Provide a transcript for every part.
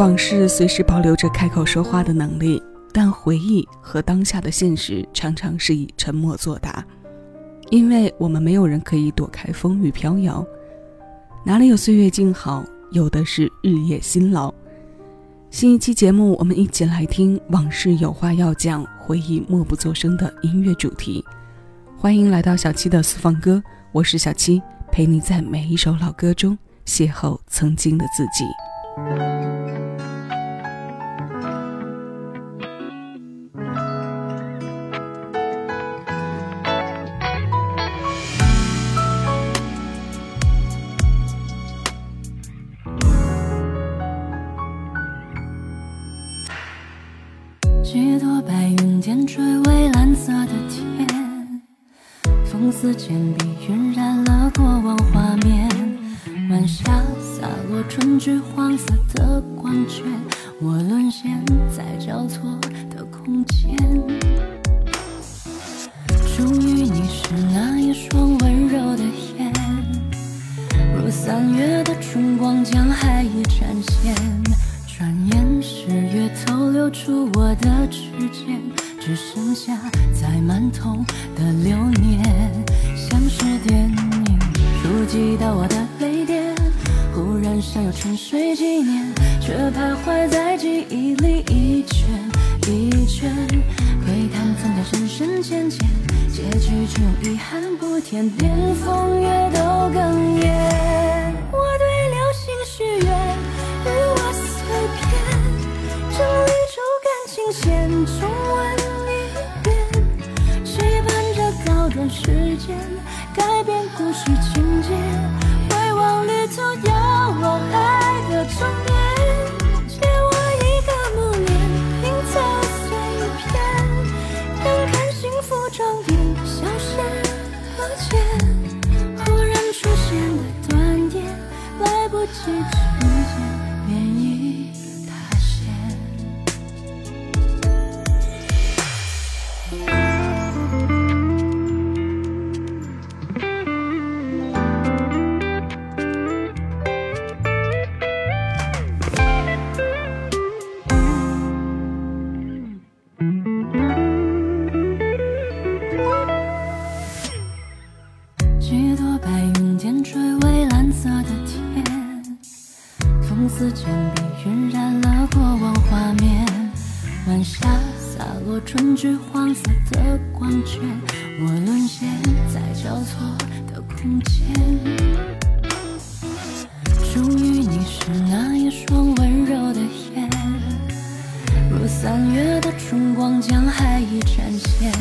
往事随时保留着开口说话的能力，但回忆和当下的现实常常是以沉默作答，因为我们没有人可以躲开风雨飘摇。哪里有岁月静好，有的是日夜辛劳。新一期节目，我们一起来听《往事有话要讲，回忆默不作声》的音乐主题。欢迎来到小七的私房歌，我是小七，陪你在每一首老歌中邂逅曾经的自己。风似剪笔晕染了过往画面。晚霞洒落春菊黄色的光圈，我沦陷在交错的空间。属于你是那一双温柔的眼，如三月的春光将海意展现。转眼十月透流出我的指尖，只剩下载满痛的流年，像是电影触及到我的泪点，忽然想要沉睡几年，却徘徊在记忆里一圈一圈，窥探曾经深深浅浅，结局却用遗憾不填，连风月都哽咽。我对流星许愿，与我碎片。整理出感情线，改变故事情节，回望旅途遥望爱的终点，借我一个默念，拼凑碎片，看看幸福终点消失不见，忽然出现的断点，来不及橘黄色的光圈，我沦陷在交错的空间。终于，你是那一双温柔的眼，如三月的春光，将海一展现。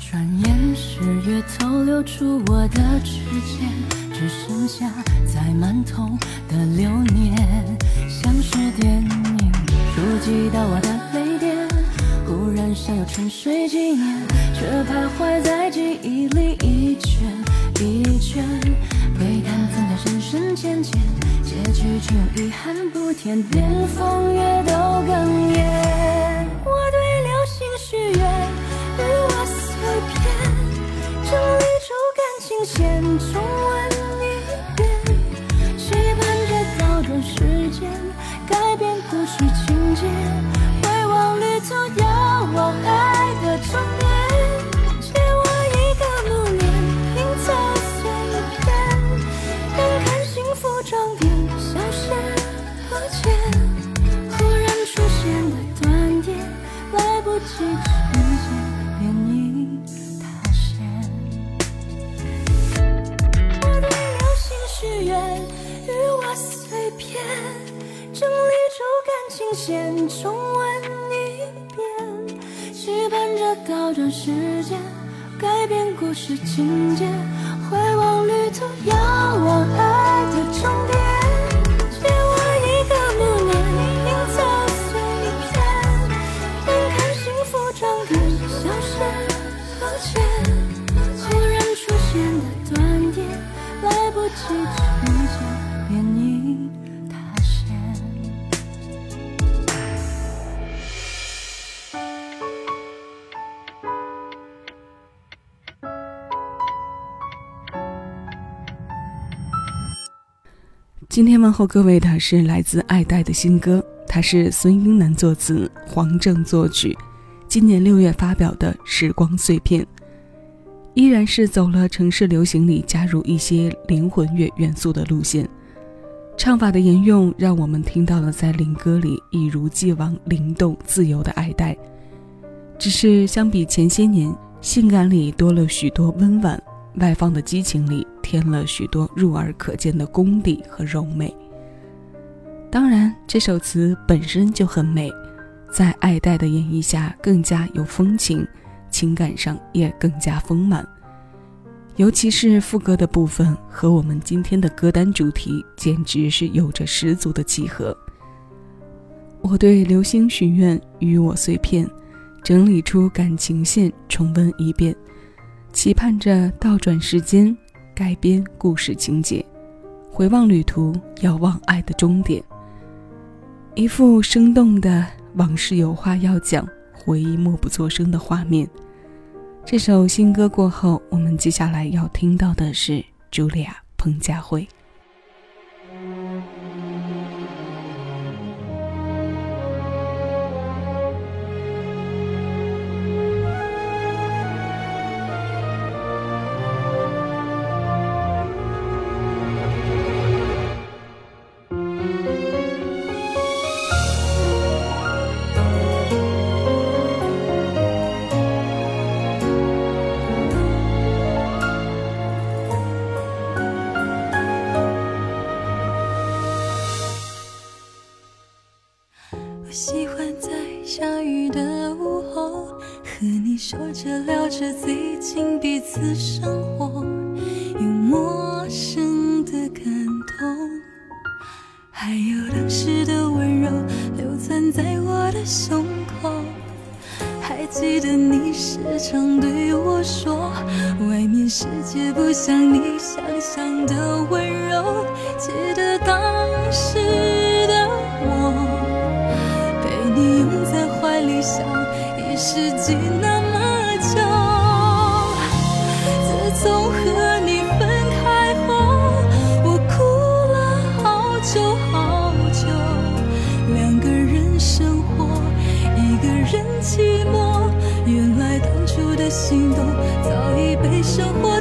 转眼，十月偷溜出我的指尖，只剩下载满痛的流年，像是电影，触及到我的泪。想要沉睡几年，却徘徊在记忆里一圈一圈，窥探曾经深深浅浅，结局却用遗憾不填，连风月都哽咽。我对流星许愿，与我碎片，整理出感情线，重温一遍，期盼着倒转时间，改变故事情节，遥望爱。今天问候各位的是来自爱戴的新歌，它是孙英男作词，黄正作曲，今年六月发表的《时光碎片》，依然是走了城市流行里加入一些灵魂乐元素的路线。唱法的沿用，让我们听到了在灵歌里一如既往灵动自由的爱戴，只是相比前些年，性感里多了许多温婉，外放的激情里添了许多入耳可见的功底和柔美。当然，这首词本身就很美，在爱戴的演绎下更加有风情，情感上也更加丰满。尤其是副歌的部分和我们今天的歌单主题简直是有着十足的契合。我对流星许愿，与我碎片，整理出感情线，重温一遍，期盼着倒转时间，改编故事情节，回望旅途，遥望爱的终点。一副生动的往事有话要讲，回忆默不作声的画面。这首新歌过后，我们接下来要听到的是茱莉亚·彭佳慧。记得你时常对我说，外面世界不像你想象的温柔。记得当时的我，被你拥在怀里，想一世纪那。心动早已被生活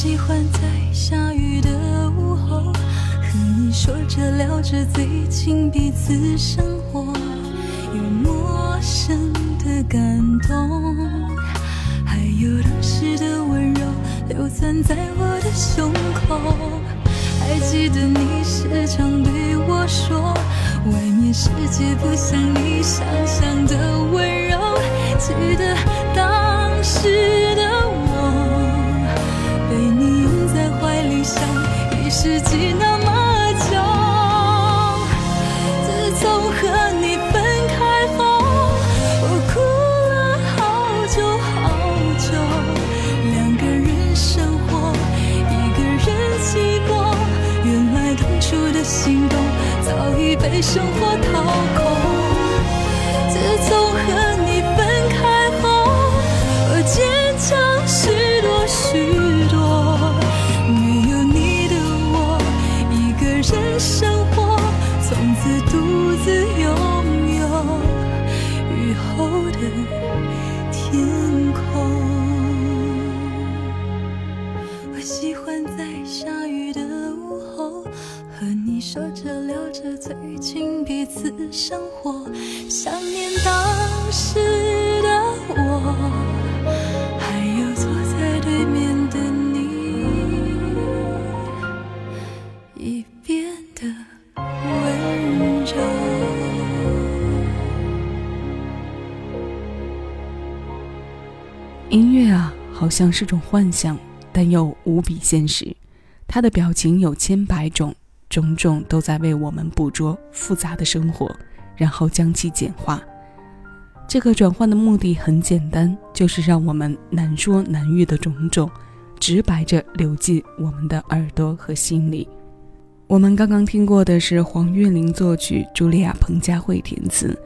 喜欢在下雨的午后，和你说着聊着最近彼此生活，有陌生的感动，还有当时的温柔留存在我的胸口。还记得你时常对我说，外面世界不像你想象的温柔。记得当时的我，自己那说着留着最近彼此生活想念当时的我还有坐在对面的你已变得温柔音乐啊好像是种幻想但又无比现实。他的表情有千百种种种都在为我们捕捉复杂的生活，然后将其简化。这个转换的目的很简单，就是让我们难说难遇的种种，直白着流进我们的耳朵和心里。我们刚刚听过的是黄韵玲作曲，茱莉亚·彭佳慧填词，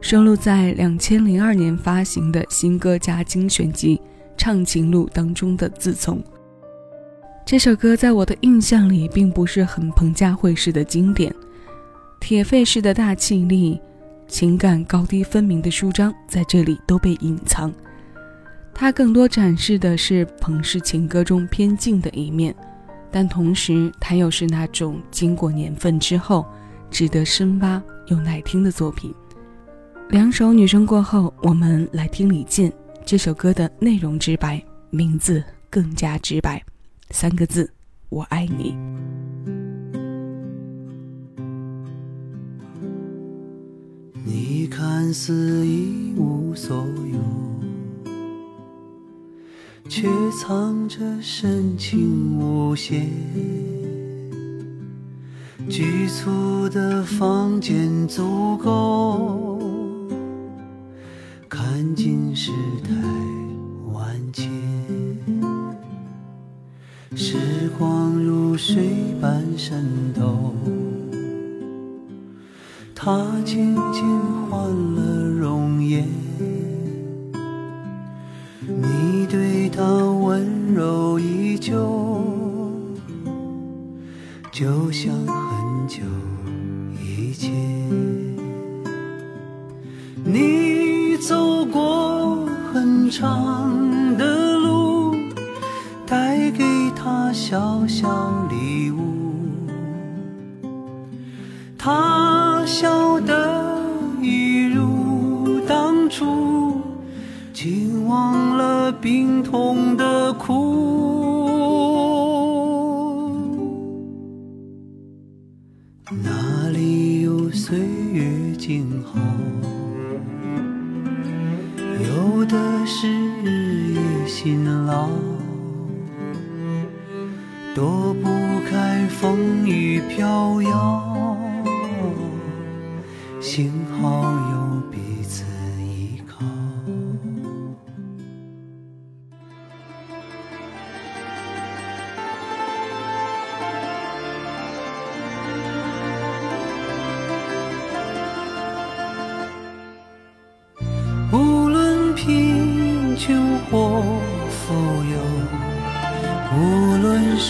收录在两千零二年发行的新歌加精选集《唱情录》当中的《自从》。这首歌在我的印象里，并不是很彭佳慧式的经典，铁肺式的大气力，情感高低分明的舒张在这里都被隐藏。它更多展示的是彭氏情歌中偏静的一面。但同时，它又是那种经过年份之后，值得深挖又耐听的作品。两首女生过后，我们来听李健这首歌的内容直白，名字更加直白，三个字：我爱你。你看似一无所有。却藏着深情无限。局促的房间足够看尽世态万千。时光如水般渗透，它渐渐换了容颜。你对他温柔依旧，就像小礼物，他笑得一如当初，竟忘了病。痛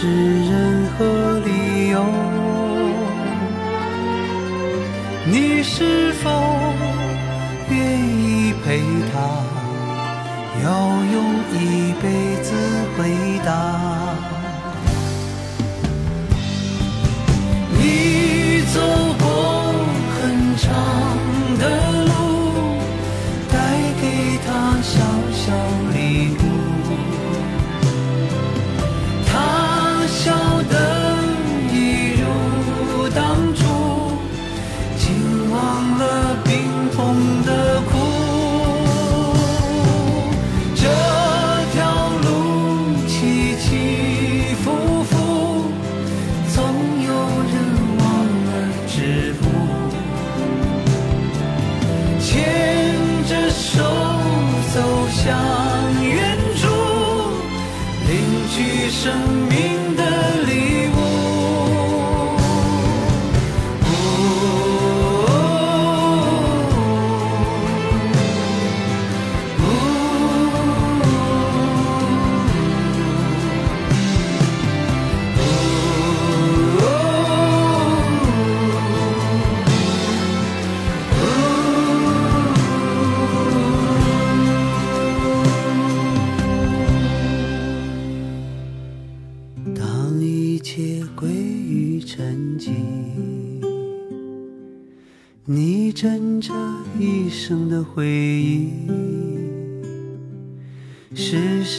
是任何理由，你是否愿意陪他，要用一辈子回答？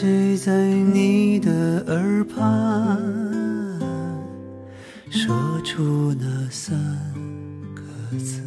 睡在你的耳畔说出那三个字？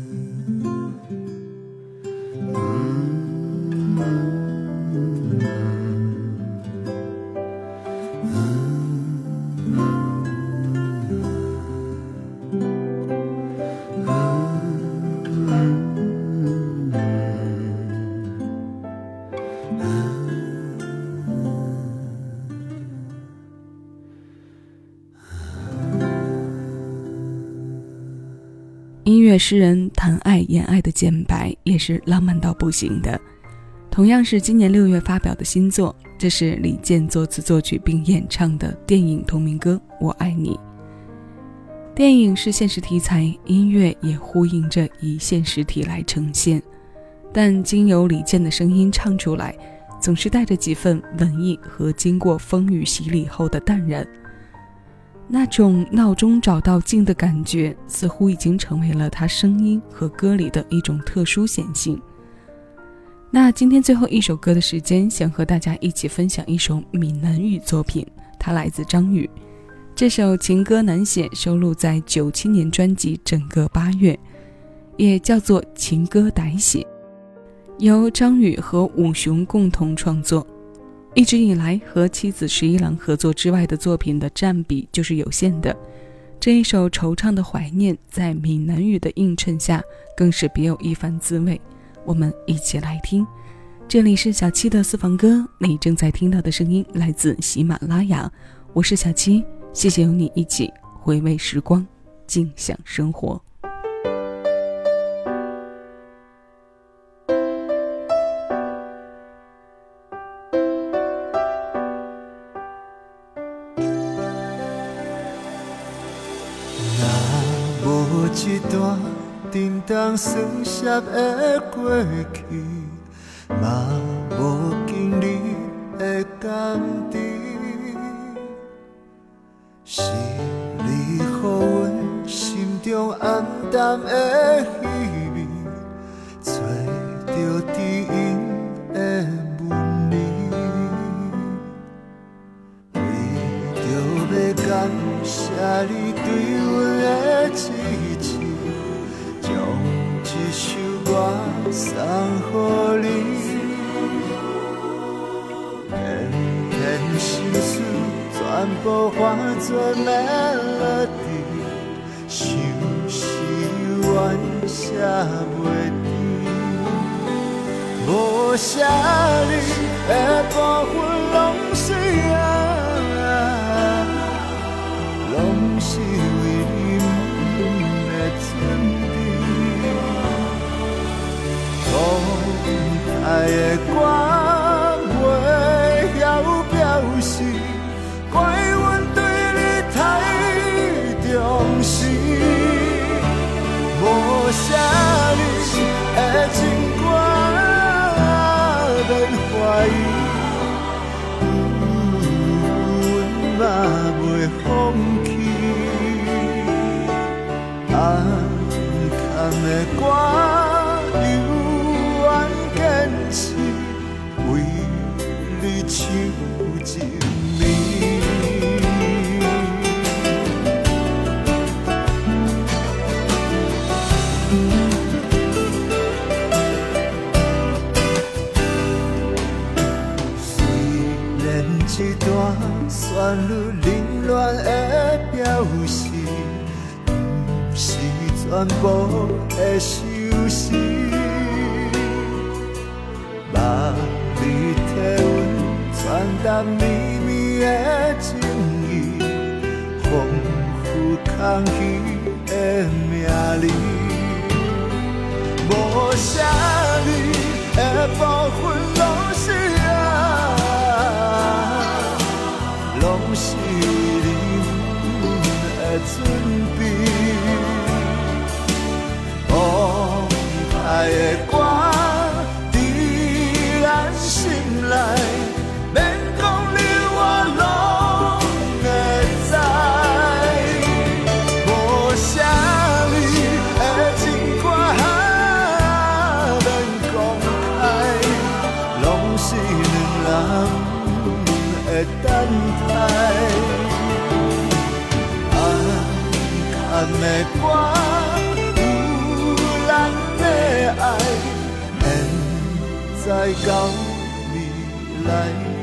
诗人谈爱言爱的简白也是浪漫到不行的。同样是今年六月发表的新作，这是李健作词作曲并演唱的电影同名歌《我爱你》。电影是现实题材，音乐也呼应着以现实体来呈现，但经由李健的声音唱出来，总是带着几分文艺和经过风雨洗礼后的淡然。那种闹钟找到静的感觉，似乎已经成为了他声音和歌里的一种特殊显性。那今天最后一首歌的时间，想和大家一起分享一首闽南语作品，它来自张宇。这首情歌难写收录在九七年专辑《整个八月》，也叫做情歌歹写，由张宇和武雄共同创作。一直以来和妻子十一郎合作之外的作品的占比就是有限的，这一首惆怅的怀念，在闽南语的映衬下，更是别有一番滋味。我们一起来听，这里是小七的私房歌，你正在听到的声音来自喜马拉雅，我是小七，谢谢有你一起回味时光，静享生活。沉重酸涩的过去，送予你，片片心事全部化作 melody，想是怨写袂停，无写你的部分拢是，夜光。旋律凌乱的表示，不是全部的修饰。把你体温传达秘密的情意，丰富空虚的名字，无写你的部分拢是。是你的准备，澎湃的歌在咱心内。在到未来。